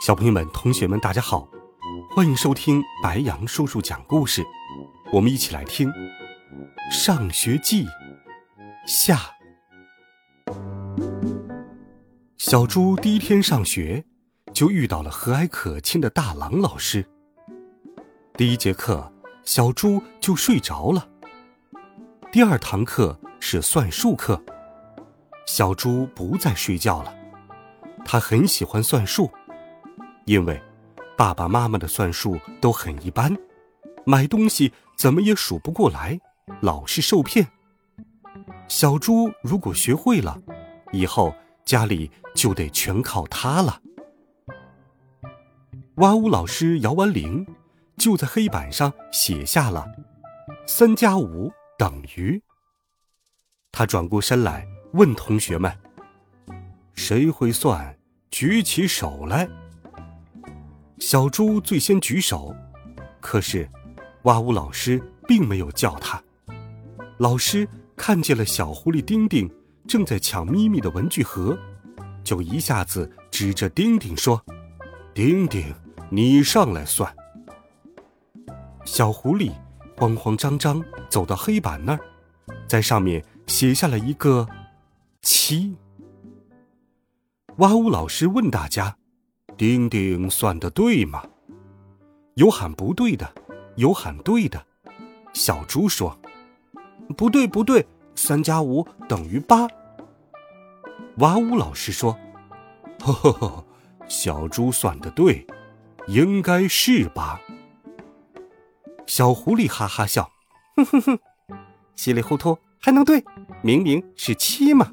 小朋友们、同学们，大家好，欢迎收听白羊叔叔讲故事。我们一起来听《上学记》下。小猪第一天上学，就遇到了和蔼可亲的大狼老师。第一节课，小猪就睡着了。第二堂课是算术课，小猪不再睡觉了，他很喜欢算术。因为爸爸妈妈的算术都很一般，买东西怎么也数不过来，老是受骗。小猪如果学会了，以后家里就得全靠他了。哇呜老师摇完铃，就在黑板上写下了“三加五等于”。他转过身来问同学们：“谁会算？举起手来。”小猪最先举手，可是，哇呜老师并没有叫他。老师看见了小狐狸丁丁正在抢咪咪的文具盒，就一下子指着丁丁说：“丁丁，你上来算。”小狐狸慌慌张张走到黑板那儿，在上面写下了一个“七”。哇呜老师问大家。丁丁算的对吗？有喊不对的，有喊对的。小猪说：“不对，不对，三加五等于八。”哇呜老师说：“呵呵呵，小猪算的对，应该是八。”小狐狸哈哈笑：“哼哼哼，稀里糊涂还能对？明明是七嘛。”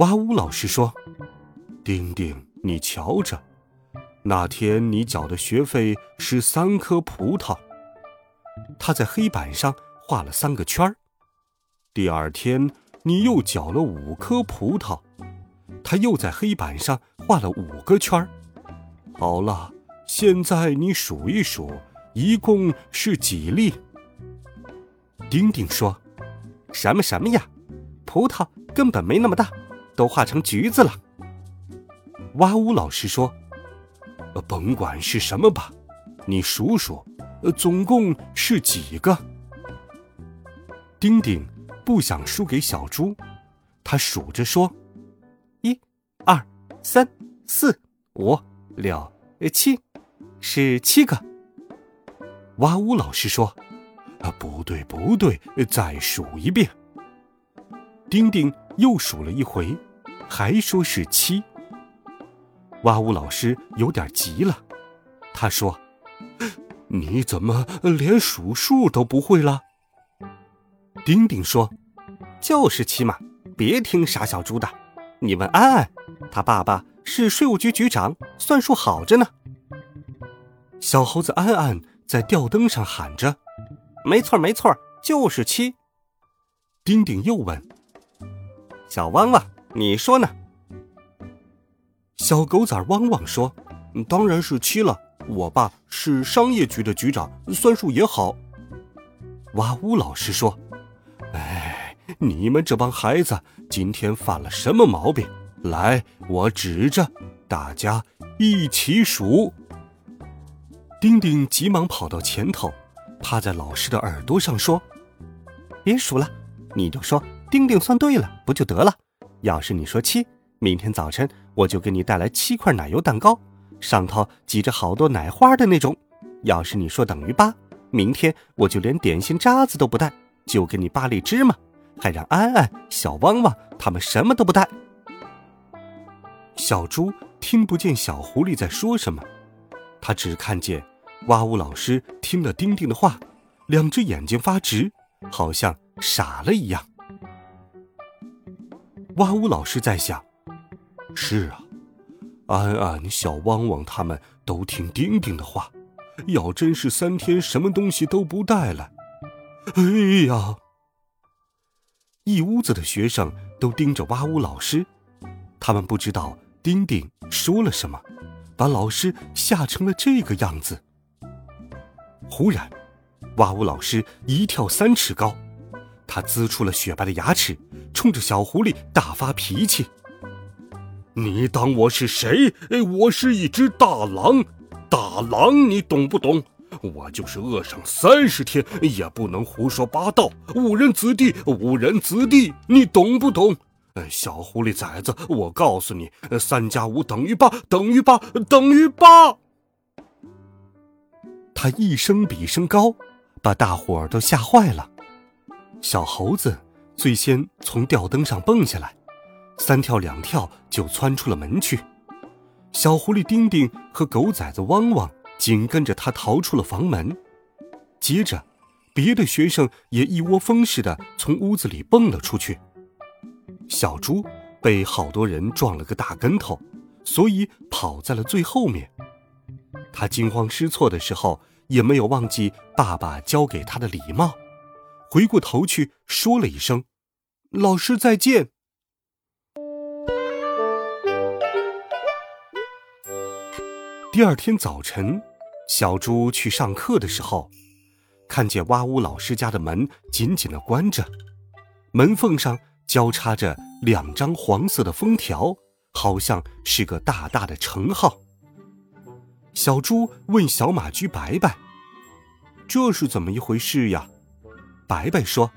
哇呜老师说：“丁丁。”你瞧着，那天你缴的学费是三颗葡萄。他在黑板上画了三个圈儿。第二天你又缴了五颗葡萄，他又在黑板上画了五个圈儿。好了，现在你数一数，一共是几粒？丁丁说：“什么什么呀？葡萄根本没那么大，都画成橘子了。”哇呜！老师说：“甭管是什么吧，你数数，总共是几个？”丁丁不想输给小猪，他数着说：“一、二、三、四、五、六、七，是七个。”哇呜！老师说：“啊，不对，不对，再数一遍。”丁丁又数了一回，还说是七。哇呜！老师有点急了，他说：“你怎么连数数都不会了？”丁丁说：“就是七嘛，别听傻小猪的。你问安安，他爸爸是税务局局长，算术好着呢。”小猴子安安在吊灯上喊着：“没错，没错，就是七。”丁丁又问：“小汪汪，你说呢？”小狗崽汪汪说：“当然是七了，我爸是商业局的局长，算术也好。”哇呜老师说：“哎，你们这帮孩子今天犯了什么毛病？来，我指着，大家一起数。”丁丁急忙跑到前头，趴在老师的耳朵上说：“别数了，你就说丁丁算对了，不就得了？要是你说七。”明天早晨我就给你带来七块奶油蛋糕，上头挤着好多奶花的那种。要是你说等于八，明天我就连点心渣子都不带，就给你八粒芝麻，还让安安、小汪汪他们什么都不带。小猪听不见小狐狸在说什么，他只看见哇呜老师听了丁丁的话，两只眼睛发直，好像傻了一样。哇呜老师在想。是啊，安安、小汪汪他们都听丁丁的话，要真是三天什么东西都不带来，哎呀！一屋子的学生都盯着哇呜老师，他们不知道丁丁说了什么，把老师吓成了这个样子。忽然，哇呜老师一跳三尺高，他呲出了雪白的牙齿，冲着小狐狸大发脾气。你当我是谁？我是一只大狼，大狼，你懂不懂？我就是饿上三十天也不能胡说八道，误人子弟，误人子弟，你懂不懂？小狐狸崽子，我告诉你，三加五等于八，等于八，等于八。他一声比一声高，把大伙儿都吓坏了。小猴子最先从吊灯上蹦下来。三跳两跳就窜出了门去，小狐狸丁丁和狗崽子汪汪紧跟着他逃出了房门。接着，别的学生也一窝蜂似的从屋子里蹦了出去。小猪被好多人撞了个大跟头，所以跑在了最后面。他惊慌失措的时候，也没有忘记爸爸教给他的礼貌，回过头去说了一声：“老师再见。”第二天早晨，小猪去上课的时候，看见哇呜老师家的门紧紧的关着，门缝上交叉着两张黄色的封条，好像是个大大的称号。小猪问小马驹白白：“这是怎么一回事呀？”白白说：“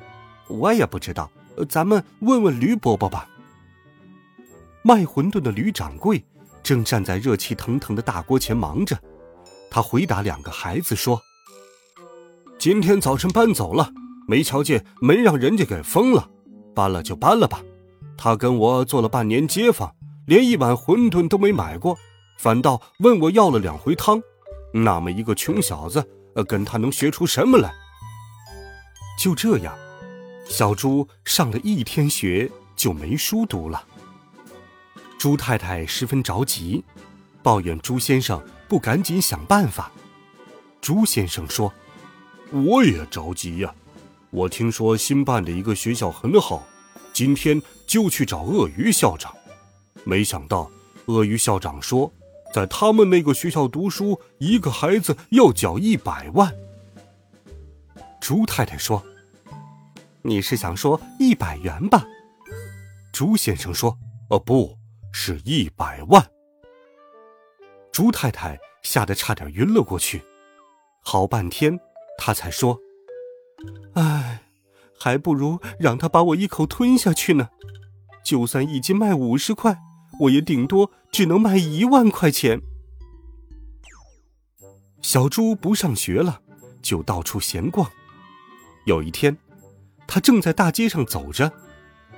我也不知道，咱们问问驴伯伯吧。”卖馄饨的驴掌柜。正站在热气腾腾的大锅前忙着，他回答两个孩子说：“今天早晨搬走了，没瞧见门让人家给封了，搬了就搬了吧。他跟我做了半年街坊，连一碗馄饨都没买过，反倒问我要了两回汤。那么一个穷小子，跟他能学出什么来？”就这样，小猪上了一天学就没书读了。朱太太十分着急，抱怨朱先生不赶紧想办法。朱先生说：“我也着急呀，我听说新办的一个学校很好，今天就去找鳄鱼校长。没想到鳄鱼校长说，在他们那个学校读书，一个孩子要缴一百万。”朱太太说：“你是想说一百元吧？”朱先生说：“哦，不。”是一百万，猪太太吓得差点晕了过去。好半天，她才说：“唉，还不如让他把我一口吞下去呢。就算一斤卖五十块，我也顶多只能卖一万块钱。”小猪不上学了，就到处闲逛。有一天，他正在大街上走着，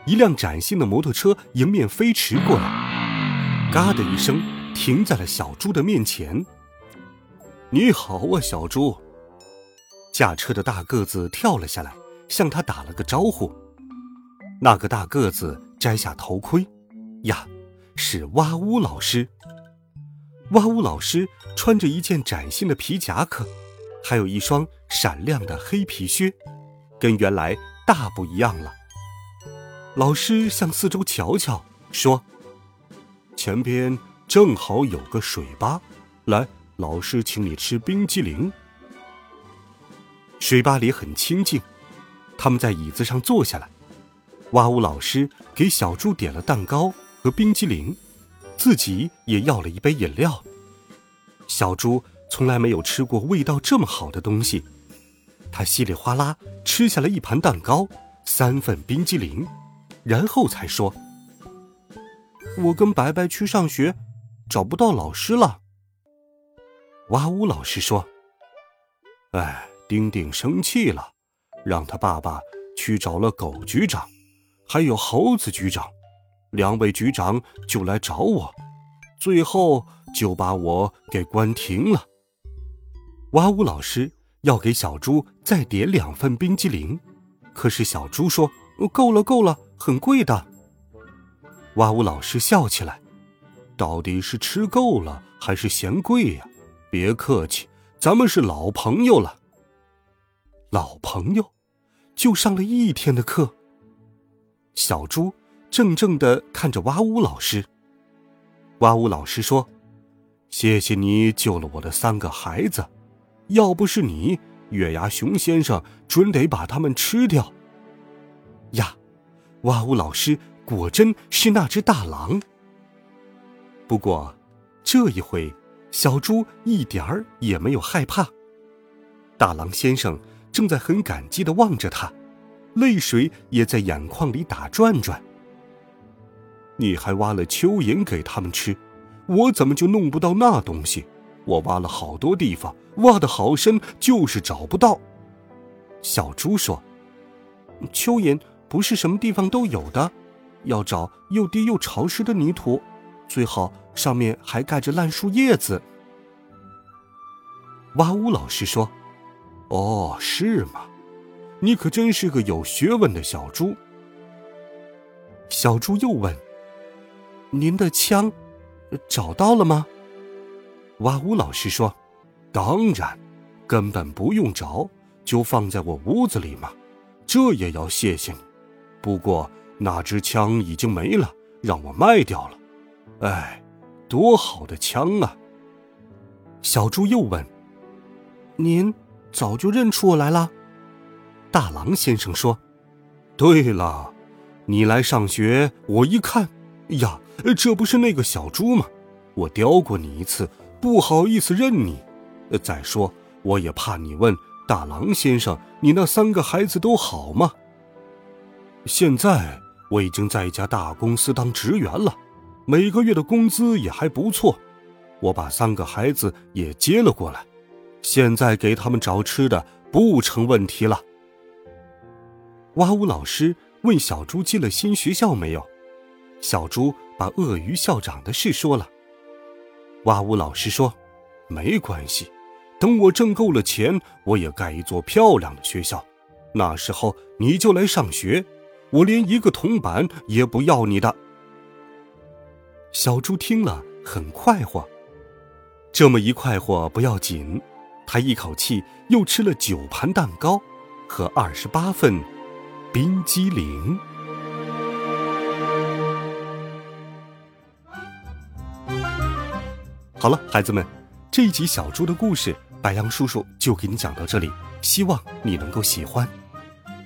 一辆崭新的摩托车迎面飞驰过来。嘎的一声，停在了小猪的面前。你好啊，小猪！驾车的大个子跳了下来，向他打了个招呼。那个大个子摘下头盔，呀，是哇呜老师。哇呜老师穿着一件崭新的皮夹克，还有一双闪亮的黑皮靴，跟原来大不一样了。老师向四周瞧瞧，说。前边正好有个水吧，来，老师请你吃冰激凌。水吧里很清静，他们在椅子上坐下来。哇呜老师给小猪点了蛋糕和冰激凌，自己也要了一杯饮料。小猪从来没有吃过味道这么好的东西，他稀里哗啦吃下了一盘蛋糕、三份冰激凌，然后才说。我跟白白去上学，找不到老师了。哇呜！老师说：“哎，丁丁生气了，让他爸爸去找了狗局长，还有猴子局长，两位局长就来找我，最后就把我给关停了。”哇呜！老师要给小猪再点两份冰激凌，可是小猪说：“够了，够了，很贵的。”哇呜！老师笑起来，到底是吃够了还是嫌贵呀？别客气，咱们是老朋友了。老朋友，就上了一天的课。小猪怔怔的看着哇呜老师。哇呜老师说：“谢谢你救了我的三个孩子，要不是你，月牙熊先生准得把他们吃掉。”呀，哇呜老师果真是那只大狼。不过，这一回，小猪一点儿也没有害怕。大狼先生正在很感激的望着他，泪水也在眼眶里打转转。你还挖了蚯蚓给他们吃，我怎么就弄不到那东西？我挖了好多地方，挖的好深，就是找不到。小猪说：“蚯蚓不是什么地方都有的，要找又低又潮湿的泥土。”最好上面还盖着烂树叶子。哇呜老师说：“哦，是吗？你可真是个有学问的小猪。”小猪又问：“您的枪找到了吗？”哇呜老师说：“当然，根本不用找，就放在我屋子里嘛。这也要谢谢你。不过那支枪已经没了，让我卖掉了。”哎，多好的枪啊！小猪又问：“您早就认出我来了？”大狼先生说：“对了，你来上学，我一看，呀，这不是那个小猪吗？我叼过你一次，不好意思认你。再说，我也怕你问大狼先生，你那三个孩子都好吗？现在我已经在一家大公司当职员了。”每个月的工资也还不错，我把三个孩子也接了过来，现在给他们找吃的不成问题了。哇呜老师问小猪进了新学校没有，小猪把鳄鱼校长的事说了。哇呜老师说：“没关系，等我挣够了钱，我也盖一座漂亮的学校，那时候你就来上学，我连一个铜板也不要你的。”小猪听了很快活，这么一快活不要紧，他一口气又吃了九盘蛋糕和二十八份冰激凌。好了，孩子们，这一集小猪的故事，白羊叔叔就给你讲到这里，希望你能够喜欢。